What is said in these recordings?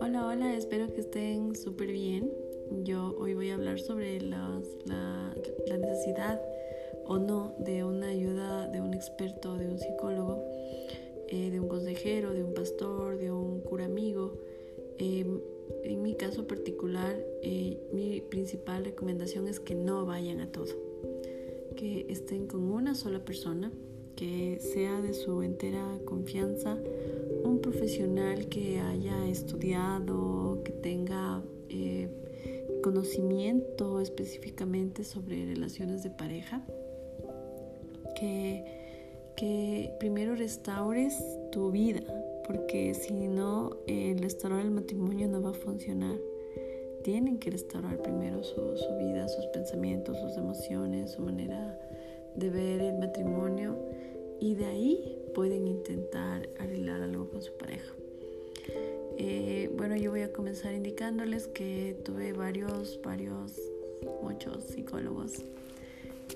Hola, hola, espero que estén súper bien. Yo hoy voy a hablar sobre la, necesidad o no de una ayuda de un experto, de un psicólogo, eh, de un consejero, de un pastor, de un cura amigo. Em, en mi caso particular, eh, mi principal recomendación es que no vayan a todo, que estén con una sola persona, que sea de su entera confianza, un profesional que haya estudiado, que tenga eh, conocimiento específicamente sobre relaciones de pareja, que, que primero restaures tu vida, porque si no, el restaurar el matrimonio no va a funcionar. Tienen que restaurar primero su, vida, sus pensamientos, sus emociones, su manera de ver el matrimonio y de ahí pueden intentar arreglar algo con su pareja. Eh, bueno, yo voy a comenzar indicándoles que tuve varios, varios, muchos psicólogos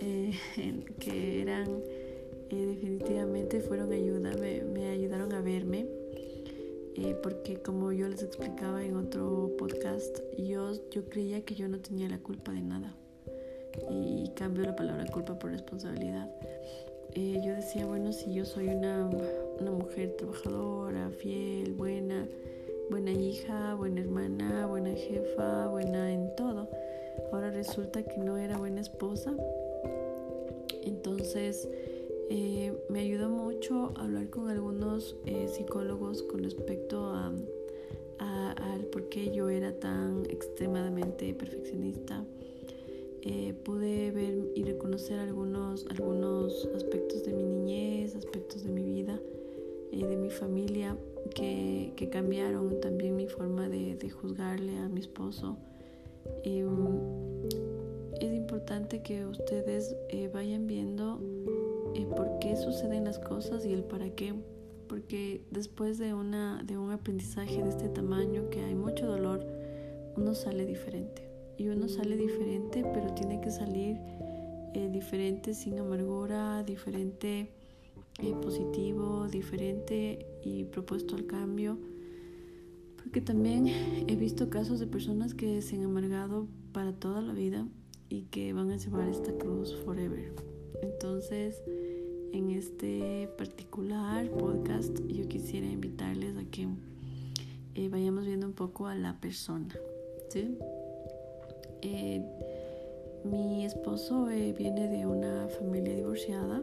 eh, que eran eh, definitivamente fueron ayuda, me, me ayudaron a verme porque como yo les explicaba en otro podcast, yo, yo creía que yo no tenía la culpa de nada. Y cambio la palabra culpa por responsabilidad. Eh, yo decía, bueno, si yo soy una, una mujer trabajadora, fiel, buena, buena hija, buena hermana, buena jefa, buena en todo. Ahora resulta que no era buena esposa. Entonces eh, me ayudó mucho hablar con algunos eh, psicólogos con respecto a, al por qué yo era tan extremadamente perfeccionista. Eh, pude ver y reconocer algunos, algunos aspectos de mi niñez, aspectos de mi vida, de mi familia, que, que, cambiaron también mi forma de, de juzgarle a mi esposo. Em, es importante que ustedes vayan viendo eh, por qué suceden las cosas y el para qué. Porque después de, una, de un aprendizaje de este tamaño, que hay mucho dolor, uno sale diferente. Y uno sale diferente, pero tiene que salir eh, diferente sin amargura, diferente eh, positivo, diferente y propuesto al cambio. Porque también he visto casos de personas que se han amargado para toda la vida y que van a llevar esta cruz forever. Entonces, en este particular podcast yo quisiera invitarles a que eh, vayamos viendo un poco a la persona. Eh, mi esposo eh, viene de una familia divorciada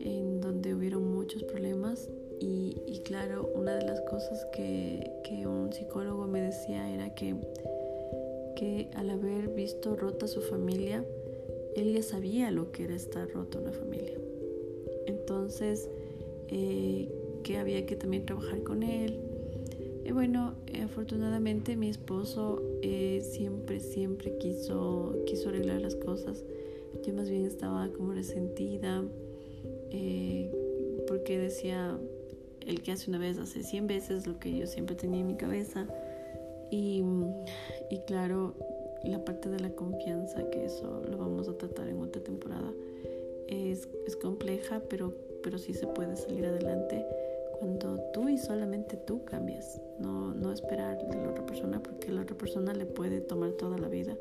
en donde hubieron muchos problemas y, claro, una de las cosas que, que, un psicólogo me decía era que, que al haber visto rota su familia, él ya sabía lo que era estar rota una familia. Entonces, eh, que había que también trabajar con él. Y bueno, afortunadamente mi esposo eh, siempre, siempre quiso, quiso arreglar las cosas. Yo más bien estaba como resentida eh, porque decía, el que hace una vez hace 100 veces lo que yo siempre tenía en mi cabeza. Y, y claro, la parte de la confianza, que eso lo vamos a tratar en otra temporada es, es compleja, pero, pero sí se puede salir adelante cuando tú y solamente tú cambias, no, no esperar de la otra persona porque la otra persona le puede tomar toda la vida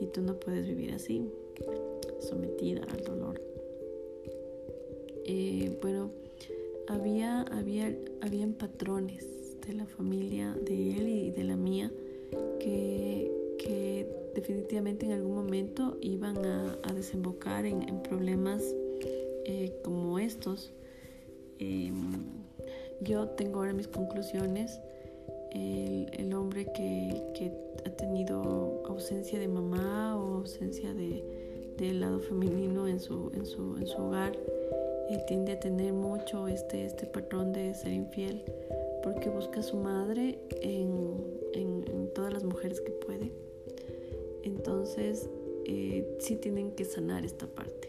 y tú no puedes vivir así, sometida al dolor. Eh, bueno, había, había, habían patrones de la familia de él y de la mía que, que definitivamente en algún momento iban a, desembocar en, problemas eh, como estos. Em, yo tengo ahora mis conclusiones. El, hombre que, ha tenido ausencia de mamá o ausencia de, del lado femenino en su, en su, en su hogar eh, tiende a tener mucho este, este patrón de ser infiel porque busca a su madre en, en todas las mujeres que puede entonces, eh, sí tienen que sanar esta parte.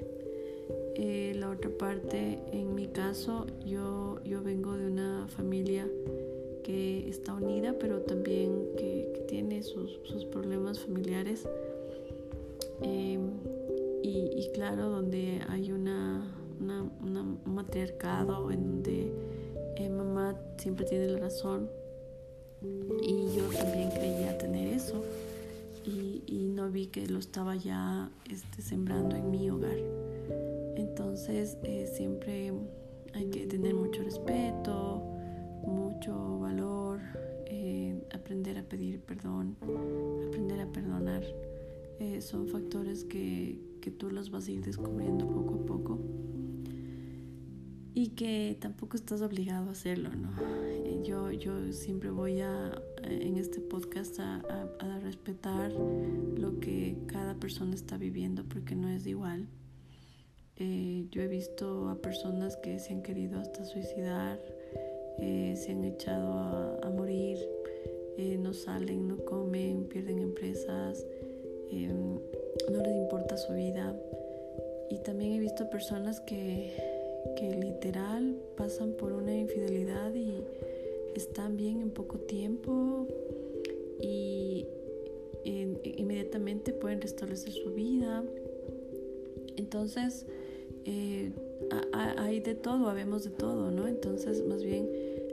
Eh, la otra parte, en mi caso, yo, yo vengo de familia que está unida, pero también que, tiene sus, problemas familiares. Em, y, claro, donde hay una, un matriarcado en donde eh, mamá siempre tiene la razón y yo también creía tener eso y, y no vi que lo estaba ya este, sembrando en mi hogar. Entonces eh, siempre hay que tener mucho respeto, mucho valor, eh, aprender a pedir perdón, aprender a perdonar. Eh, son factores que, que tú los vas a ir descubriendo poco a poco y que tampoco estás obligado a hacerlo, ¿no? Yo, yo siempre voy a, en este podcast a, a, respetar lo que cada persona está viviendo porque no es igual. Eh, yo he visto a personas que se han querido hasta suicidar, eh, se han echado a, morir, eh, no salen, no comen, pierden empresas, no les importa su vida. Y también he visto personas que, que literal pasan por una infidelidad y están bien en poco tiempo y inmediatamente pueden restablecer su vida. Entonces, eh, hay de todo, habemos de todo, ¿no? Entonces, más bien,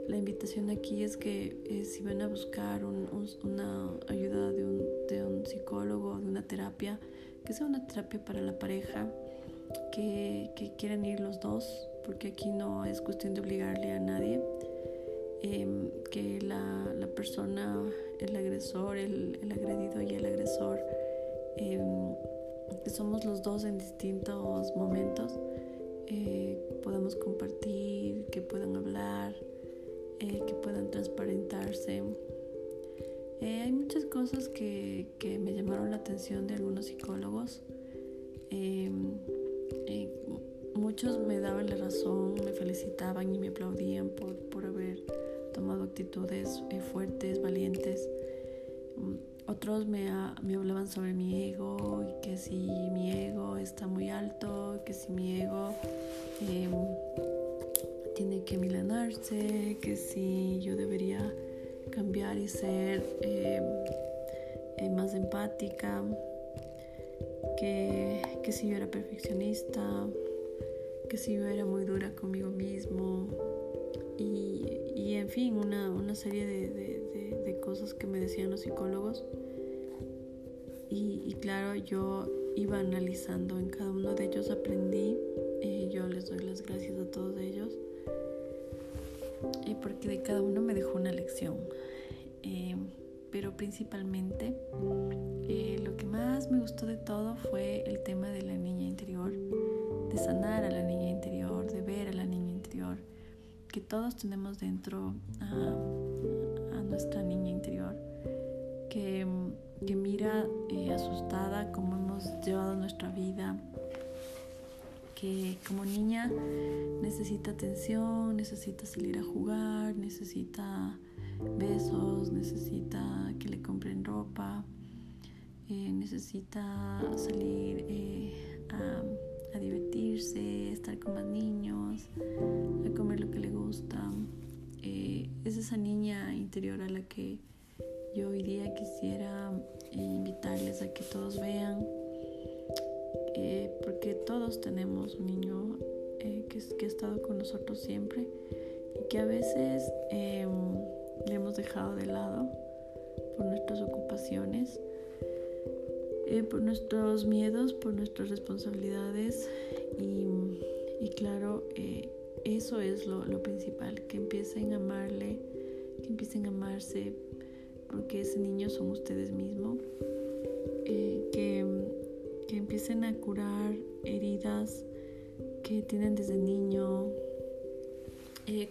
la invitación aquí es que eh, si van a buscar una ayuda de un, de un psicólogo, de una terapia, que sea una terapia para la pareja, que, que quieran ir los dos, porque aquí no es cuestión de obligarle a nadie, em, que la, persona, el agresor, el, el, agredido y el agresor, em, que somos los dos en distintos momentos, eh, podamos compartir, que puedan hablar, eh, que puedan transparentarse. Eh, hay muchas cosas que, que, me llamaron la atención de algunos psicólogos. Em, muchos me daban la razón, me felicitaban y me aplaudían por, por haber tomado actitudes fuertes, valientes. Otros me, me, hablaban sobre mi ego y que si mi ego está muy alto, que si mi ego em, tiene que milanarse, que si yo debería cambiar y ser em, eh, más empática, que, que si yo era perfeccionista, que si yo era muy dura conmigo mismo y, y en fin, una, una serie de, de, de, cosas que me decían los psicólogos. Y, y, claro, yo iba analizando en cada uno de ellos, aprendí, y yo les doy las gracias a todos ellos, y porque de cada uno me dejó una lección. Eh, pero principalmente eh, lo que más me gustó de todo fue el tema de la niña interior, de sanar a la niña interior, de ver a la niña interior que todos tenemos dentro a, nuestra niña interior, que, que mira eh, asustada cómo hemos llevado nuestra vida, que como niña necesita atención, necesita salir a jugar, necesita besos, necesita que le compren ropa, eh, necesita salir eh, a a divertirse, estar con más niños, a comer lo que le gusta. Es esa niña interior a la que yo hoy día quisiera eh, invitarles a que todos vean, eh, porque todos tenemos un niño que, que, ha estado con nosotros siempre y que a veces em, le hemos dejado de lado por nuestras ocupaciones eh, por nuestros miedos, por nuestras responsabilidades y, y claro, eh, eso es lo, lo, principal, que empiecen a amarle, que empiecen a amarse, porque ese niño son ustedes mismos, eh, que, que empiecen a curar heridas que tienen desde niño,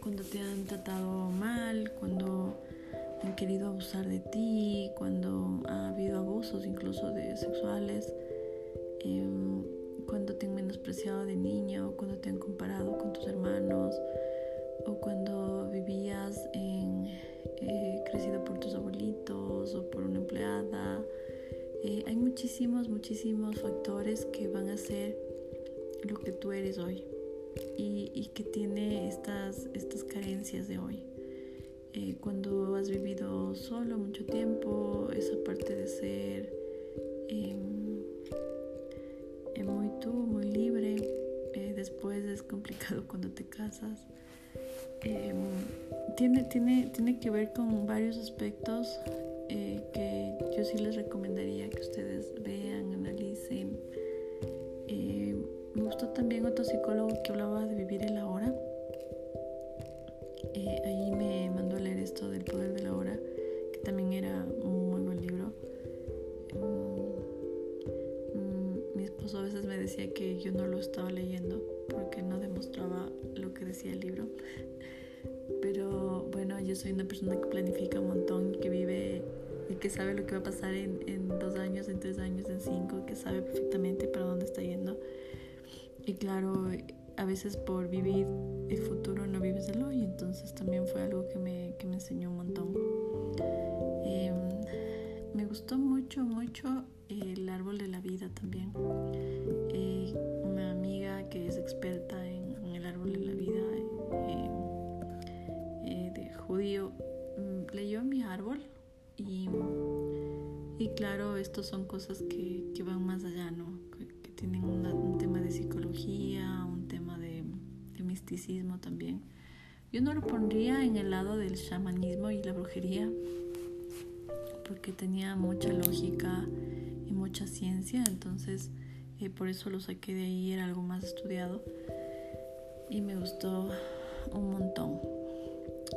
cuando te han tratado mal, cuando han querido abusar de ti, cuando ha habido abusos incluso de sexuales, em, cuando te han menospreciado de niño, cuando te han comparado con tus hermanos, o cuando vivías en, eh, crecido por tus abuelitos o por una empleada. Eh, hay muchísimos, muchísimos factores que van a ser lo que tú eres hoy y, y que tiene estas, estas carencias de hoy. Eh, cuando has vivido solo mucho tiempo, esa parte de ser eh, muy tú, muy libre, eh, de después es complicado cuando te casas. Em, tiene, tiene, tiene que ver con varios aspectos eh, que yo sí les recomendaría que ustedes vean, analicen. Eh, me gustó también otro psicólogo que hablaba de vivir el ahora. Eh, ahí me esposo a veces me decía que yo no lo estaba leyendo porque no demostraba lo que decía el libro. Pero bueno, yo soy una persona que planifica un montón, que vive y que sabe lo que va a pasar en, en dos años, en tres años, en cinco, que sabe perfectamente para dónde está yendo. Y claro, a veces por vivir el futuro no vives el hoy, entonces también fue algo que me, que me enseñó un montón. Em, me gustó mucho, mucho árbol de la vida también. Eh, una amiga que es experta en, el árbol de la vida eh, eh, de judío mm, leyó mi árbol y, y claro, estos son cosas que, que van más allá, ¿no? Que, tienen un tema de psicología, un tema de, de misticismo también. Yo no lo pondría en el lado del chamanismo y la brujería, porque tenía mucha lógica mucha ciencia, entonces eh, por eso lo saqué de ahí, era algo más estudiado y me gustó un montón.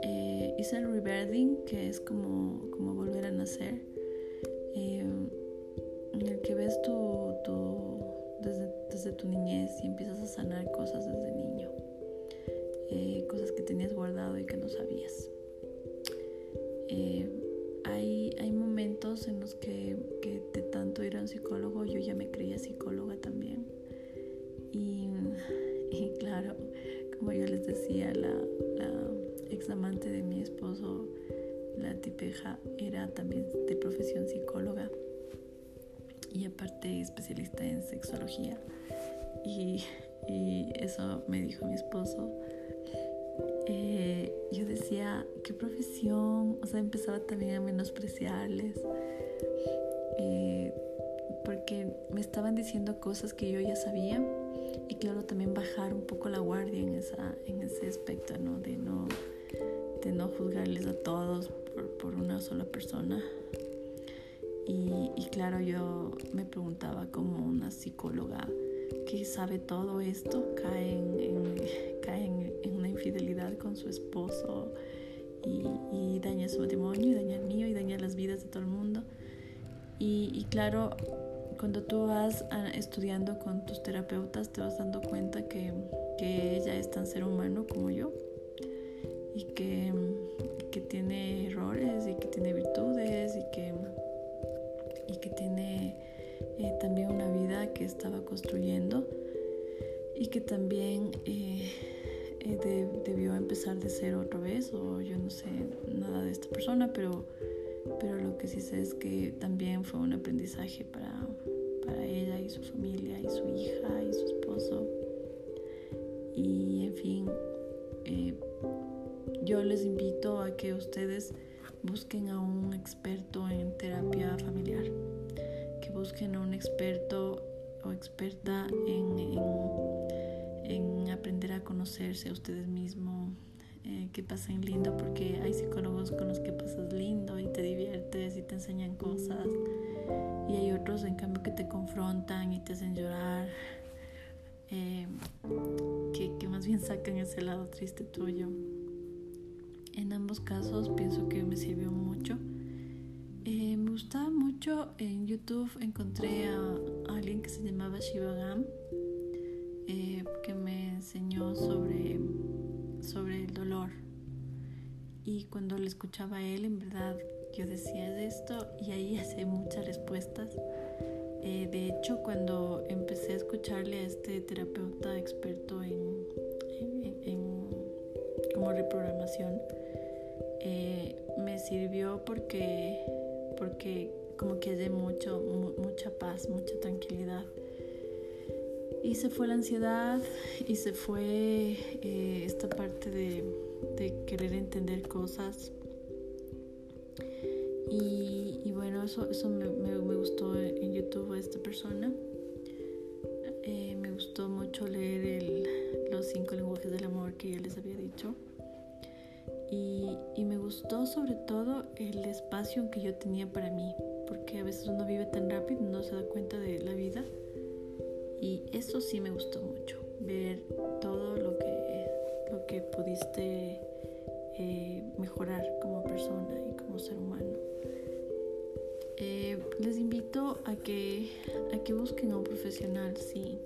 Eh, hice el rebirthing, que es como, como volver a nacer, eh, en el que ves tu, tu desde, desde, tu niñez y empiezas a sanar cosas desde niño, eh, cosas que tenías guardado y que no sabías. Hay, momentos en los que, que de tanto ir a un psicólogo yo ya me creía psicóloga también. Y, y claro, como yo les decía, la, la ex amante de mi esposo, la tipeja, era también de profesión psicóloga y aparte especialista en sexología. Y, eso me dijo mi esposo. Eh, yo decía, ¿qué profesión? O sea, empezaba también a menospreciarles. Eh, porque me estaban diciendo cosas que yo ya sabía y claro también bajar un poco la guardia en esa en ese aspecto no de no de no juzgarles a todos por, una sola persona. Y, claro, yo me preguntaba como una psicóloga que sabe todo esto, cae en, en, una infidelidad con su esposo y, daña su matrimonio y daña el mío y daña las vidas de todo el mundo. Y, y claro, cuando tú vas estudiando con tus terapeutas te vas dando cuenta que, que ella es tan ser humano como yo y que, que tiene errores y que tiene virtudes y que, y que tiene estaba construyendo y que también eh, eh, debió empezar de cero otra vez o yo no sé nada de esta persona pero pero lo que sí sé es que también fue un aprendizaje para, para ella y su familia y su hija y su esposo. Y en fin yo les invito a que ustedes busquen a un experto en terapia familiar, que busquen a un experto o experta en, en, aprender a conocerse a ustedes mismos, eh, que pasen lindo, porque hay psicólogos con los que pasas lindo y te diviertes y te enseñan cosas, y hay otros en cambio que te confrontan y te hacen llorar. Eh, que, que más bien sacan ese lado triste tuyo. En ambos casos pienso que me sirvió mucho. Mucho en YouTube encontré a, alguien que se llamaba Shivagam eh, que me enseñó sobre, sobre el dolor. Y cuando le escuchaba a él, en verdad yo decía esto y ahí hace muchas respuestas. Eh, de hecho, cuando empecé a escucharle a este terapeuta experto en, en como reprogramación, eh, me sirvió porque, porque como que de mucho, mucha paz, mucha tranquilidad. Y se fue la ansiedad y se fue eh, esta parte de, querer entender cosas. Y, bueno, eso, eso me, gustó en YouTube a esta persona. Eh, me gustó mucho leer los cinco lenguajes del amor que ya les había dicho. Y, me gustó sobre todo el espacio que yo tenía para mí, porque a veces uno vive tan rápido, no se da cuenta de la vida. Y eso sí me gustó mucho, ver todo lo que, lo que pudiste eh, mejorar como persona y como ser humano. Eh, les invito a que, a que busquen a un profesional, sí,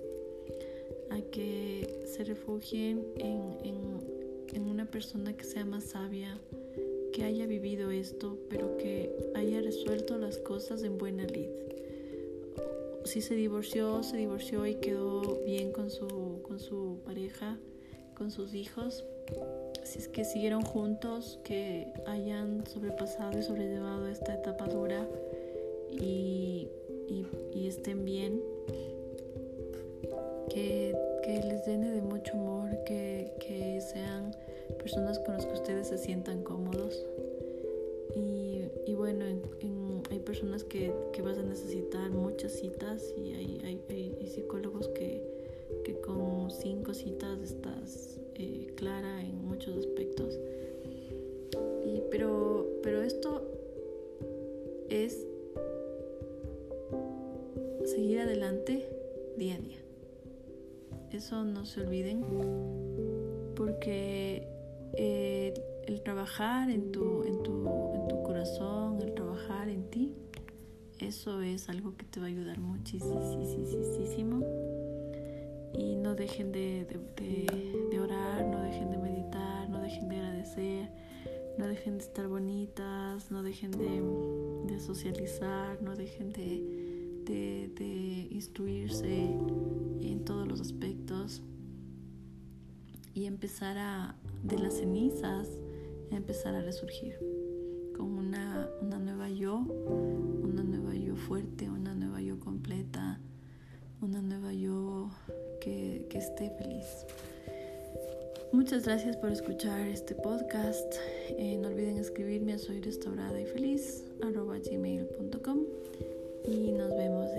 a que se refugien en, en una persona que sea más sabia, que haya vivido esto, pero que haya resuelto las cosas en buena lid. Si se divorció, se divorció y quedó bien con su, con su pareja, con sus hijos. Si es que siguieron juntos, que hayan sobrepasado y sobrellevado esta etapa dura y, y, estén bien. Que, que les llene de mucho amor, que, que sean personas con las que ustedes se sientan cómodos. Y, y bueno, hay personas que, que, vas a necesitar muchas citas y hay, hay, hay psicólogos que, que, con cinco citas estás eh, clara en muchos aspectos. Y, pero, pero esto es seguir adelante día a día. Eso no se olviden porque eh, el trabajar en tu, en, tu, en tu corazón, el trabajar en ti, eso es algo que te va a ayudar muchísimo. Y no dejen de, de, orar, no dejen de meditar, no dejen de agradecer, no dejen de estar bonitas, no dejen de, socializar, no dejen de, de instruirse en todos los aspectos y empezar a, de las cenizas, a empezar a resurgir con una, una nueva yo, una nueva yo fuerte, una nueva yo completa, una nueva yo que, que esté feliz. Muchas gracias por escuchar este podcast. Eh, no olviden escribirme a soy restaurada y feliz gmail.com y nos vemos